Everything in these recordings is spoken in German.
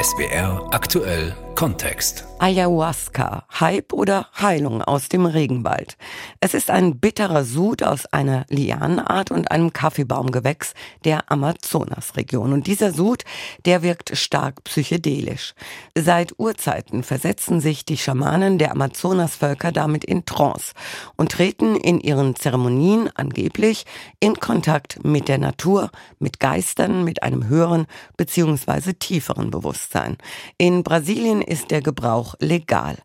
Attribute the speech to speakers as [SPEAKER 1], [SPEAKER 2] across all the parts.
[SPEAKER 1] SBR aktuell Kontext.
[SPEAKER 2] Ayahuasca, Hype oder Heilung aus dem Regenwald. Es ist ein bitterer Sud aus einer Lianenart und einem Kaffeebaumgewächs der Amazonasregion. Und dieser Sud, der wirkt stark psychedelisch. Seit Urzeiten versetzen sich die Schamanen der Amazonasvölker damit in Trance und treten in ihren Zeremonien angeblich in Kontakt mit der Natur, mit Geistern, mit einem höheren bzw. tieferen Bewusstsein. In Brasilien ist der Gebrauch legal.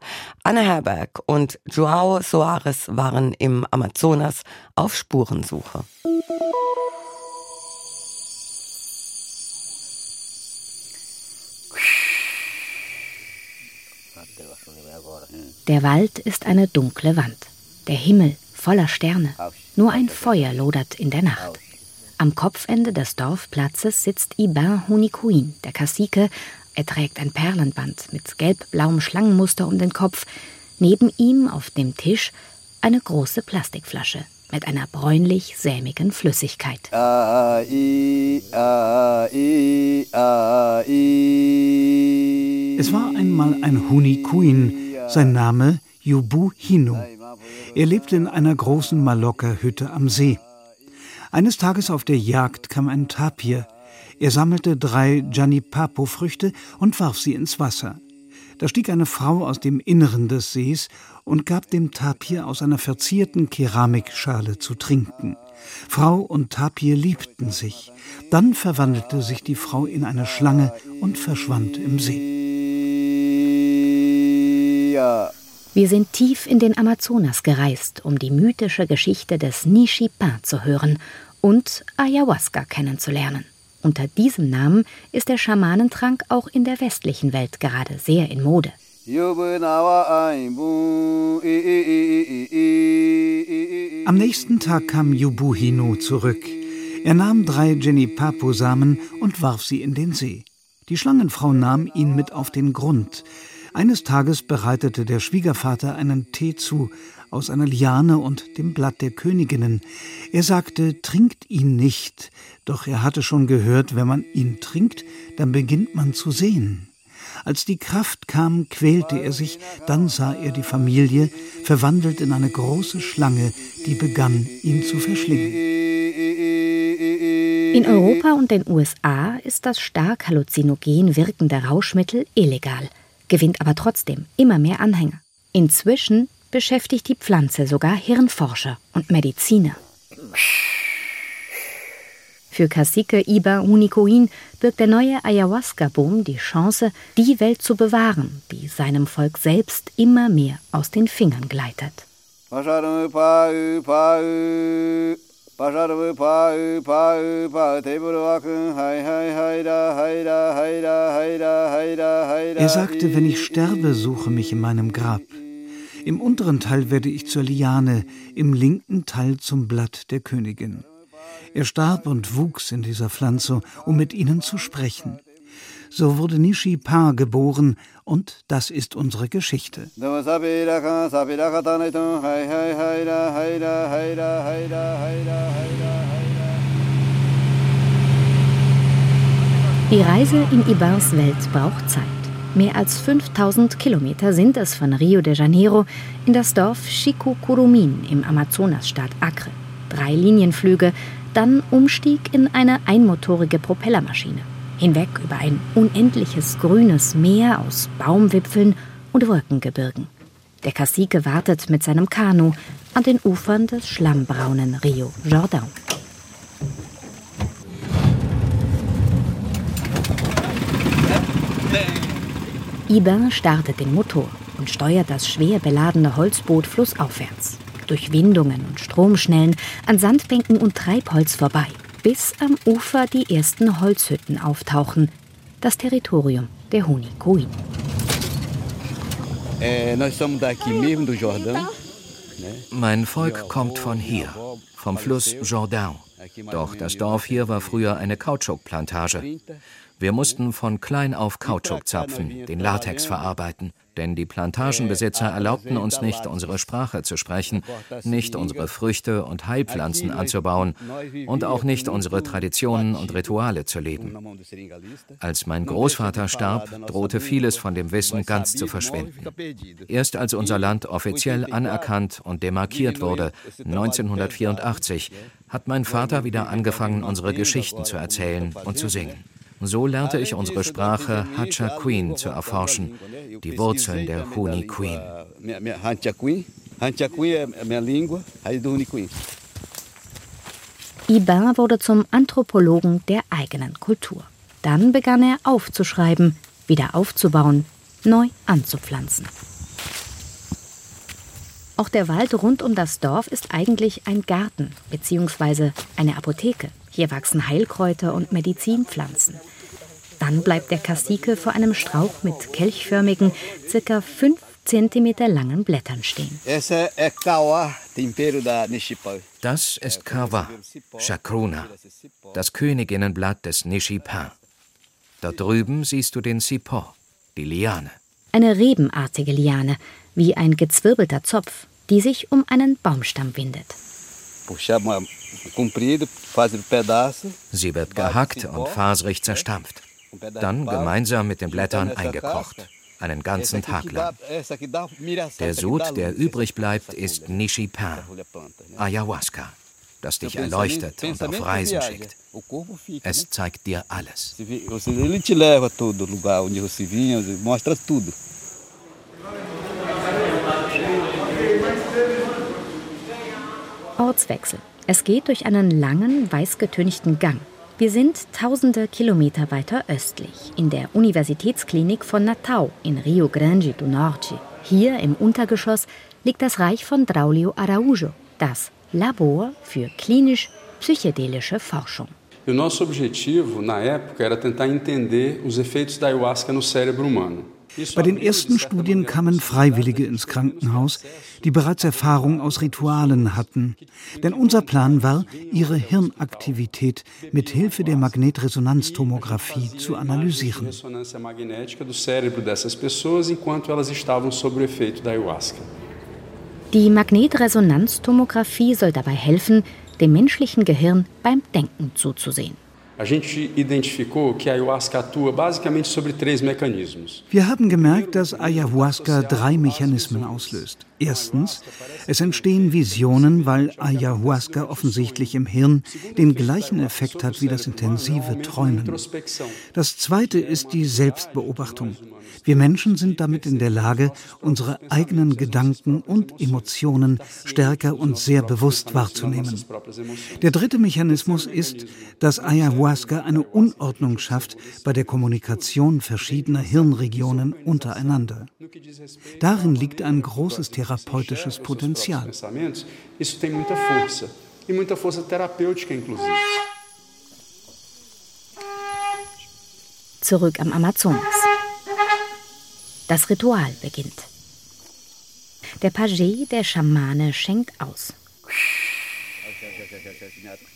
[SPEAKER 2] Anne Herberg und Joao Soares waren im Amazonas auf Spurensuche.
[SPEAKER 3] Der Wald ist eine dunkle Wand. Der Himmel voller Sterne. Nur ein Feuer lodert in der Nacht. Am Kopfende des Dorfplatzes sitzt Iban Hunikuin, der Kassike, er trägt ein Perlenband mit gelb-blauem Schlangenmuster um den Kopf. Neben ihm auf dem Tisch eine große Plastikflasche mit einer bräunlich-sämigen Flüssigkeit. Es
[SPEAKER 4] war einmal ein Hunikuin, sein Name Yubu Hinu. Er lebte in einer großen Maloka-Hütte am See. Eines Tages auf der Jagd kam ein Tapir, er sammelte drei Janipapo-Früchte und warf sie ins Wasser. Da stieg eine Frau aus dem Inneren des Sees und gab dem Tapir aus einer verzierten Keramikschale zu trinken. Frau und Tapir liebten sich. Dann verwandelte sich die Frau in eine Schlange und verschwand im See.
[SPEAKER 3] Wir sind tief in den Amazonas gereist, um die mythische Geschichte des Nishipan zu hören und Ayahuasca kennenzulernen. Unter diesem Namen ist der Schamanentrank auch in der westlichen Welt gerade sehr in Mode.
[SPEAKER 4] Am nächsten Tag kam Yubuhino zurück. Er nahm drei Jenipapo-Samen und warf sie in den See. Die Schlangenfrau nahm ihn mit auf den Grund. Eines Tages bereitete der Schwiegervater einen Tee zu, aus einer Liane und dem Blatt der Königinnen. Er sagte, trinkt ihn nicht, doch er hatte schon gehört, wenn man ihn trinkt, dann beginnt man zu sehen. Als die Kraft kam, quälte er sich, dann sah er die Familie, verwandelt in eine große Schlange, die begann, ihn zu verschlingen.
[SPEAKER 3] In Europa und den USA ist das stark halluzinogen wirkende Rauschmittel illegal, gewinnt aber trotzdem immer mehr Anhänger. Inzwischen beschäftigt die Pflanze sogar Hirnforscher und Mediziner. Für Cacique Iba Unicoin birgt der neue Ayahuasca-Boom die Chance, die Welt zu bewahren, die seinem Volk selbst immer mehr aus den Fingern gleitet.
[SPEAKER 4] Er sagte, wenn ich sterbe, suche mich in meinem Grab. Im unteren Teil werde ich zur Liane, im linken Teil zum Blatt der Königin. Er starb und wuchs in dieser Pflanze, um mit ihnen zu sprechen. So wurde Nishi Pa geboren und das ist unsere Geschichte.
[SPEAKER 3] Die Reise in Ibars Welt braucht Zeit. Mehr als 5000 Kilometer sind es von Rio de Janeiro in das Dorf Chico-Curumin im Amazonasstaat Acre. Drei Linienflüge, dann Umstieg in eine einmotorige Propellermaschine. Hinweg über ein unendliches grünes Meer aus Baumwipfeln und Wolkengebirgen. Der Kassike wartet mit seinem Kanu an den Ufern des schlammbraunen Rio Jordan. Iber startet den Motor und steuert das schwer beladene Holzboot flussaufwärts. Durch Windungen und Stromschnellen, an Sandbänken und Treibholz vorbei, bis am Ufer die ersten Holzhütten auftauchen. Das Territorium der Hunikuin.
[SPEAKER 5] Mein Volk kommt von hier, vom Fluss Jordan. Doch das Dorf hier war früher eine Kautschukplantage. Wir mussten von klein auf Kautschuk zapfen, den Latex verarbeiten, denn die Plantagenbesitzer erlaubten uns nicht, unsere Sprache zu sprechen, nicht unsere Früchte und Heilpflanzen anzubauen und auch nicht unsere Traditionen und Rituale zu leben. Als mein Großvater starb, drohte vieles von dem Wissen ganz zu verschwinden. Erst als unser Land offiziell anerkannt und demarkiert wurde, 1984, hat mein Vater wieder angefangen, unsere Geschichten zu erzählen und zu singen. So lernte ich unsere Sprache Hacha Queen zu erforschen, die Wurzeln der Huni Queen.
[SPEAKER 3] Ibin wurde zum Anthropologen der eigenen Kultur. Dann begann er aufzuschreiben, wieder aufzubauen, neu anzupflanzen. Auch der Wald rund um das Dorf ist eigentlich ein Garten bzw. eine Apotheke. Hier wachsen Heilkräuter und Medizinpflanzen. Dann bleibt der Kassike vor einem Strauch mit kelchförmigen, circa 5 cm langen Blättern stehen.
[SPEAKER 5] Das ist Kawa, Chakruna, das Königinnenblatt des Nishipan. Da drüben siehst du den Sipo, die Liane.
[SPEAKER 3] Eine rebenartige Liane, wie ein gezwirbelter Zopf, die sich um einen Baumstamm windet.
[SPEAKER 5] Sie wird gehackt und faserig zerstampft. Dann gemeinsam mit den Blättern eingekocht. Einen ganzen Tag lang. Der Sud, der übrig bleibt, ist Nishipan, Ayahuasca, das dich erleuchtet und auf Reisen schickt. Es zeigt dir alles.
[SPEAKER 3] Ortswechsel. Es geht durch einen langen, weißgetönigten Gang. Wir sind tausende Kilometer weiter östlich, in der Universitätsklinik von Natal in Rio Grande do Norte. Hier im Untergeschoss liegt das Reich von Braulio Araújo, das Labor für klinisch-psychedelische Forschung.
[SPEAKER 6] E o nosso objetivo na época era tentar entender os efeitos da ayahuasca no cérebro humano.
[SPEAKER 4] Bei den ersten Studien kamen Freiwillige ins Krankenhaus, die bereits Erfahrung aus Ritualen hatten. Denn unser Plan war, ihre Hirnaktivität mit Hilfe der Magnetresonanztomographie zu analysieren.
[SPEAKER 3] Die Magnetresonanztomographie soll dabei helfen, dem menschlichen Gehirn beim Denken zuzusehen.
[SPEAKER 4] Wir haben gemerkt, dass Ayahuasca drei Mechanismen auslöst. Erstens, es entstehen Visionen, weil Ayahuasca offensichtlich im Hirn den gleichen Effekt hat wie das intensive Träumen. Das zweite ist die Selbstbeobachtung. Wir Menschen sind damit in der Lage, unsere eigenen Gedanken und Emotionen stärker und sehr bewusst wahrzunehmen. Der dritte Mechanismus ist, dass Ayahuasca eine Unordnung schafft bei der Kommunikation verschiedener Hirnregionen untereinander. Darin liegt ein großes therapeutisches Potenzial.
[SPEAKER 3] Zurück am Amazonas. Das Ritual beginnt. Der Page, der Schamane, schenkt aus.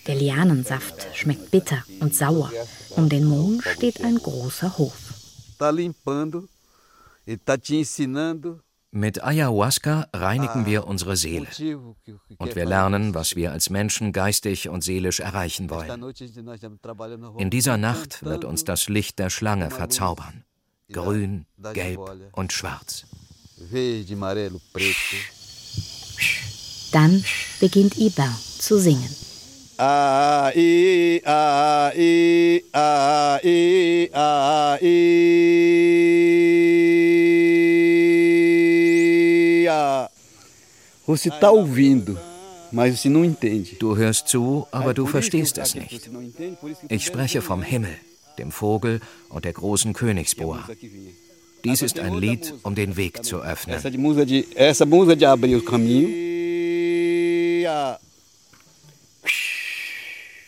[SPEAKER 3] Der Lianensaft schmeckt bitter und sauer. Um den Mond steht ein großer Hof.
[SPEAKER 5] Mit Ayahuasca reinigen wir unsere Seele und wir lernen, was wir als Menschen geistig und seelisch erreichen wollen. In dieser Nacht wird uns das Licht der Schlange verzaubern grün, gelb und schwarz.
[SPEAKER 3] Dann beginnt Iba zu singen.
[SPEAKER 7] Você está ouvindo, mas você não entende.
[SPEAKER 5] Du hörst zu, aber du verstehst es nicht. Ich spreche vom Himmel dem Vogel und der großen Königsboa. Dies ist ein Lied, um den Weg zu öffnen.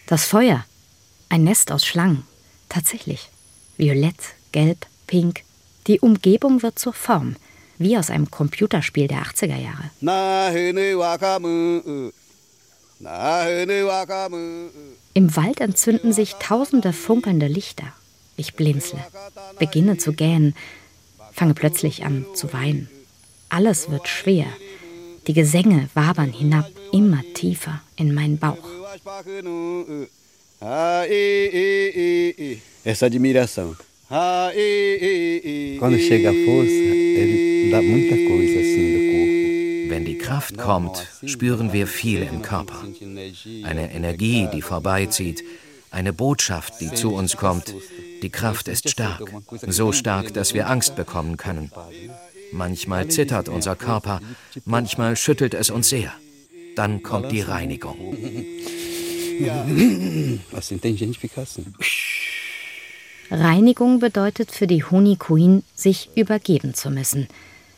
[SPEAKER 3] Das Feuer. Ein Nest aus Schlangen. Tatsächlich. Violett, gelb, pink. Die Umgebung wird zur Form, wie aus einem Computerspiel der 80er Jahre. Im Wald entzünden sich tausende funkelnde Lichter. Ich blinzle, beginne zu gähnen, fange plötzlich an zu weinen. Alles wird schwer. Die Gesänge wabern hinab, immer tiefer in meinen Bauch.
[SPEAKER 7] Essa admiração. Quando chega a força, ele
[SPEAKER 5] Wenn die Kraft kommt, spüren wir viel im Körper. Eine Energie, die vorbeizieht, eine Botschaft, die zu uns kommt. Die Kraft ist stark, so stark, dass wir Angst bekommen können. Manchmal zittert unser Körper, manchmal schüttelt es uns sehr. Dann kommt die Reinigung.
[SPEAKER 3] Reinigung bedeutet für die Honikuin, sich übergeben zu müssen.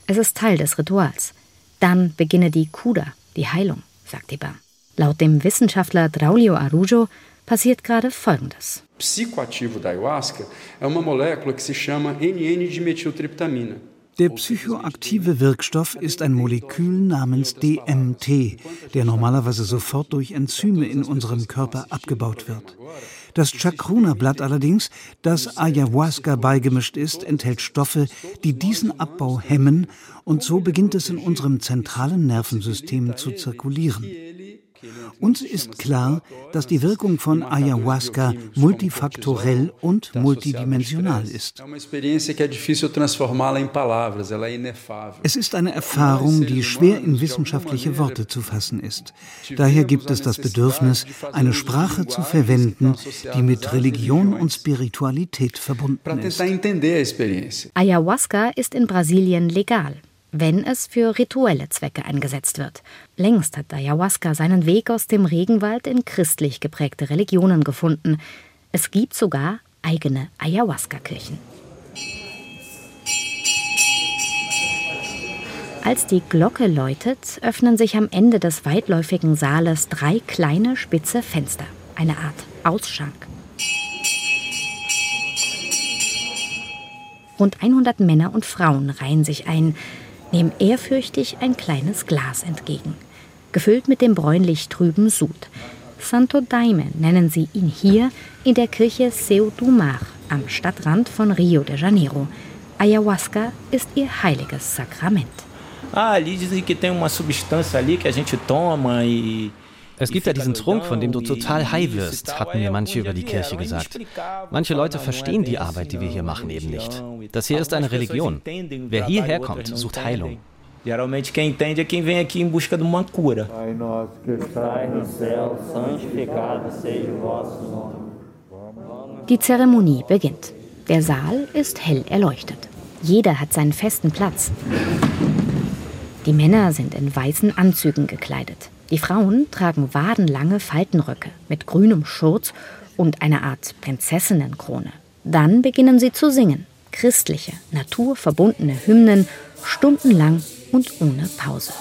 [SPEAKER 3] Es ist Teil des Rituals. Dann beginne die Kuda, die Heilung, sagt die Bar. Laut dem Wissenschaftler Draulio Arujo passiert gerade Folgendes.
[SPEAKER 6] Psicoativo da Ayahuasca é uma molécula que se chama NN-dimetiltriptamina.
[SPEAKER 4] Der psychoaktive Wirkstoff ist ein Molekül namens DMT, der normalerweise sofort durch Enzyme in unserem Körper abgebaut wird. Das Chacruna-Blatt allerdings, das Ayahuasca beigemischt ist, enthält Stoffe, die diesen Abbau hemmen und so beginnt es in unserem zentralen Nervensystem zu zirkulieren. Uns ist klar, dass die Wirkung von Ayahuasca multifaktorell und multidimensional ist. Es ist eine Erfahrung, die schwer in wissenschaftliche Worte zu fassen ist. Daher gibt es das Bedürfnis, eine Sprache zu verwenden, die mit Religion und Spiritualität verbunden ist.
[SPEAKER 3] Ayahuasca ist in Brasilien legal wenn es für rituelle Zwecke eingesetzt wird. Längst hat Ayahuasca seinen Weg aus dem Regenwald in christlich geprägte Religionen gefunden. Es gibt sogar eigene Ayahuasca-Kirchen. Als die Glocke läutet, öffnen sich am Ende des weitläufigen Saales drei kleine spitze Fenster, eine Art Ausschank. Rund 100 Männer und Frauen reihen sich ein, nehmen ehrfürchtig ein kleines Glas entgegen, gefüllt mit dem bräunlich-trüben Sud. Santo Daime nennen sie ihn hier in der Kirche Seu do Mar am Stadtrand von Rio de Janeiro. Ayahuasca ist ihr heiliges Sakrament.
[SPEAKER 8] Ah, ali dizem que tem uma substância ali que a gente toma e
[SPEAKER 9] es gibt ja diesen Trunk, von dem du total high wirst, hatten mir manche über die Kirche gesagt. Manche Leute verstehen die Arbeit, die wir hier machen, eben nicht. Das hier ist eine Religion. Wer hierher kommt, sucht Heilung.
[SPEAKER 8] Geralmente quem entende é quem vem aqui em busca de uma cura.
[SPEAKER 3] Die Zeremonie beginnt. Der Saal ist hell erleuchtet. Jeder hat seinen festen Platz. Die Männer sind in weißen Anzügen gekleidet. Die Frauen tragen wadenlange Faltenröcke mit grünem Schurz und einer Art Prinzessinnenkrone. Dann beginnen sie zu singen, christliche, naturverbundene Hymnen, stundenlang und ohne Pause.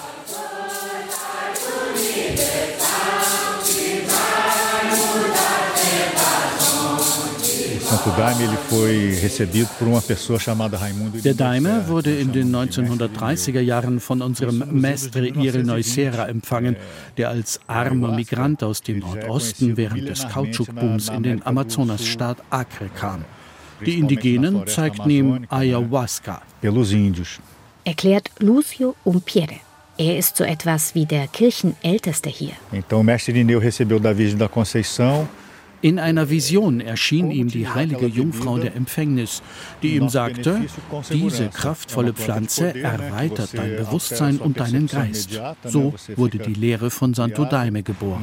[SPEAKER 10] Der Daime wurde in den 1930er Jahren von unserem Mestre Irenoisera empfangen, der als armer Migrant aus dem Nordosten während des Kautschukbooms in den Amazonasstaat Acre kam. Die Indigenen zeigten ihm Ayahuasca.
[SPEAKER 3] Erklärt Lucio Umpiere. Er ist so etwas wie der Kirchenälteste hier.
[SPEAKER 10] Então, o mestre Irineu recebeu da Virgem da Conceição in einer Vision erschien ihm die heilige Jungfrau der Empfängnis, die ihm sagte, diese kraftvolle Pflanze erweitert dein Bewusstsein und deinen Geist. So wurde die Lehre von Santo Daime geboren.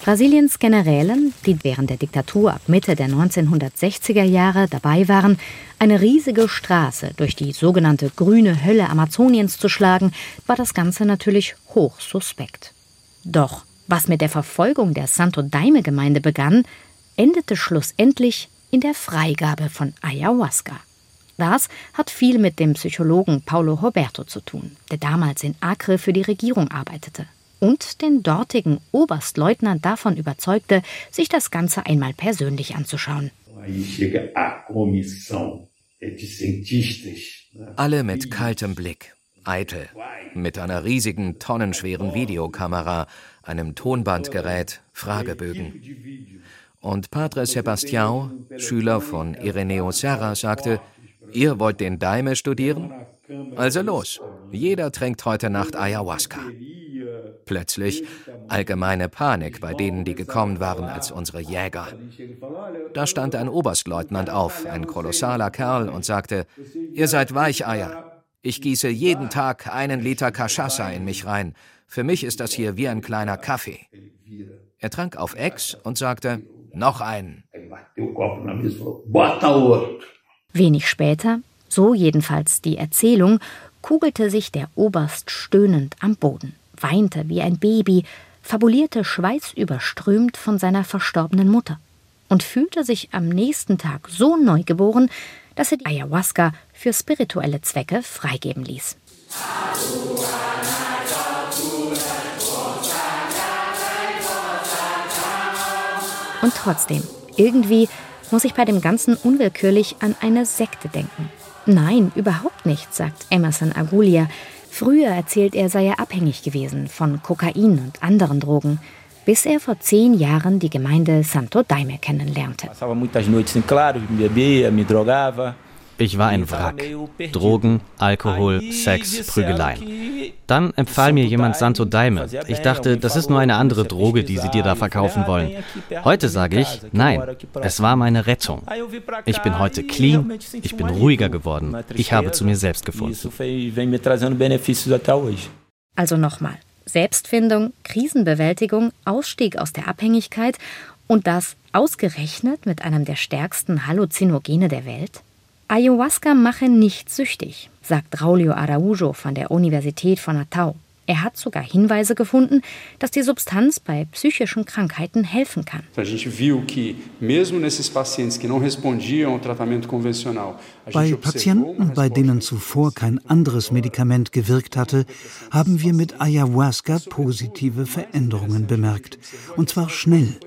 [SPEAKER 3] Brasiliens Generälen, die während der Diktatur ab Mitte der 1960er Jahre dabei waren, eine riesige Straße durch die sogenannte grüne Hölle Amazoniens zu schlagen, war das Ganze natürlich hoch suspekt. Doch was mit der Verfolgung der Santo Daime-Gemeinde begann, endete schlussendlich in der Freigabe von Ayahuasca. Das hat viel mit dem Psychologen Paulo Roberto zu tun, der damals in Acre für die Regierung arbeitete und den dortigen Oberstleutnant davon überzeugte, sich das Ganze einmal persönlich anzuschauen.
[SPEAKER 5] Alle mit kaltem Blick eitel, mit einer riesigen, tonnenschweren Videokamera, einem Tonbandgerät, Fragebögen. Und Padre Sebastião, Schüler von Ireneo Serra, sagte, ihr wollt den Daime studieren? Also los, jeder trinkt heute Nacht Ayahuasca. Plötzlich allgemeine Panik bei denen, die gekommen waren als unsere Jäger. Da stand ein Oberstleutnant auf, ein kolossaler Kerl, und sagte, ihr seid Weicheier. Ich gieße jeden Tag einen Liter Cachaça in mich rein. Für mich ist das hier wie ein kleiner Kaffee. Er trank auf Ex und sagte, noch einen.
[SPEAKER 3] Wenig später, so jedenfalls die Erzählung, kugelte sich der Oberst stöhnend am Boden, weinte wie ein Baby, fabulierte schweißüberströmt von seiner verstorbenen Mutter und fühlte sich am nächsten Tag so neugeboren, dass er die Ayahuasca für spirituelle Zwecke freigeben ließ. Und trotzdem, irgendwie muss ich bei dem Ganzen unwillkürlich an eine Sekte denken. Nein, überhaupt nicht, sagt Emerson Agulia. Früher erzählt er, sei er abhängig gewesen von Kokain und anderen Drogen, bis er vor zehn Jahren die Gemeinde Santo Daime kennenlernte.
[SPEAKER 9] Ich war ein Wrack. Drogen, Alkohol, Sex, Prügeleien. Dann empfahl mir jemand Santo Daime. Ich dachte, das ist nur eine andere Droge, die sie dir da verkaufen wollen. Heute sage ich, nein, es war meine Rettung. Ich bin heute clean, ich bin ruhiger geworden, ich habe zu mir selbst gefunden.
[SPEAKER 3] Also nochmal, Selbstfindung, Krisenbewältigung, Ausstieg aus der Abhängigkeit und das ausgerechnet mit einem der stärksten Halluzinogene der Welt? Ayahuasca mache nicht süchtig, sagt Raulio Araujo von der Universität von Natal. Er hat sogar Hinweise gefunden, dass die Substanz bei psychischen Krankheiten helfen kann.
[SPEAKER 4] Bei Patienten, bei denen zuvor kein anderes Medikament gewirkt hatte, haben wir mit Ayahuasca positive Veränderungen bemerkt. Und zwar schnell.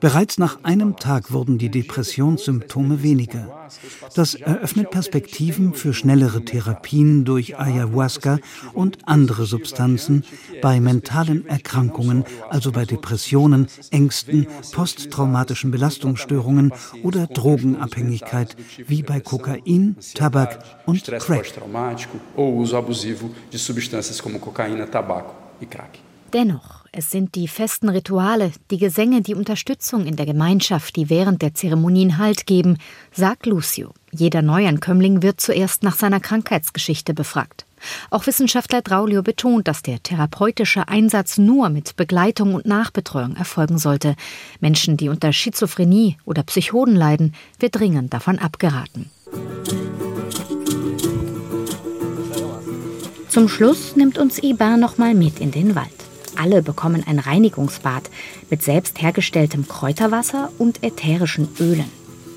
[SPEAKER 4] Bereits nach einem Tag wurden die Depressionssymptome weniger. Das eröffnet Perspektiven für schnellere Therapien durch Ayahuasca und andere Substanzen bei mentalen Erkrankungen, also bei Depressionen, Ängsten, posttraumatischen Belastungsstörungen oder Drogenabhängigkeit, wie bei Kokain, Tabak und Crack.
[SPEAKER 3] Dennoch, es sind die festen Rituale, die Gesänge, die Unterstützung in der Gemeinschaft, die während der Zeremonien Halt geben, sagt Lucio. Jeder Neuankömmling wird zuerst nach seiner Krankheitsgeschichte befragt. Auch Wissenschaftler Draulio betont, dass der therapeutische Einsatz nur mit Begleitung und Nachbetreuung erfolgen sollte. Menschen, die unter Schizophrenie oder Psychoden leiden, wird dringend davon abgeraten. Zum Schluss nimmt uns Ibar nochmal mit in den Wald. Alle bekommen ein Reinigungsbad mit selbst hergestelltem Kräuterwasser und ätherischen Ölen.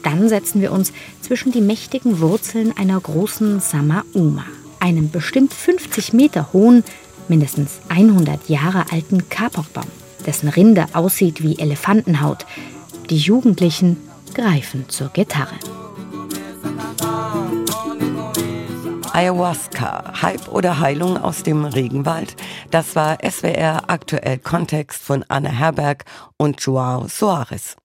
[SPEAKER 3] Dann setzen wir uns zwischen die mächtigen Wurzeln einer großen Samauma, einem bestimmt 50 Meter hohen, mindestens 100 Jahre alten Kapokbaum, dessen Rinde aussieht wie Elefantenhaut. Die Jugendlichen greifen zur Gitarre.
[SPEAKER 2] Ayahuasca, Hype oder Heilung aus dem Regenwald? Das war SWR aktuell Kontext von Anne Herberg und Joao Soares.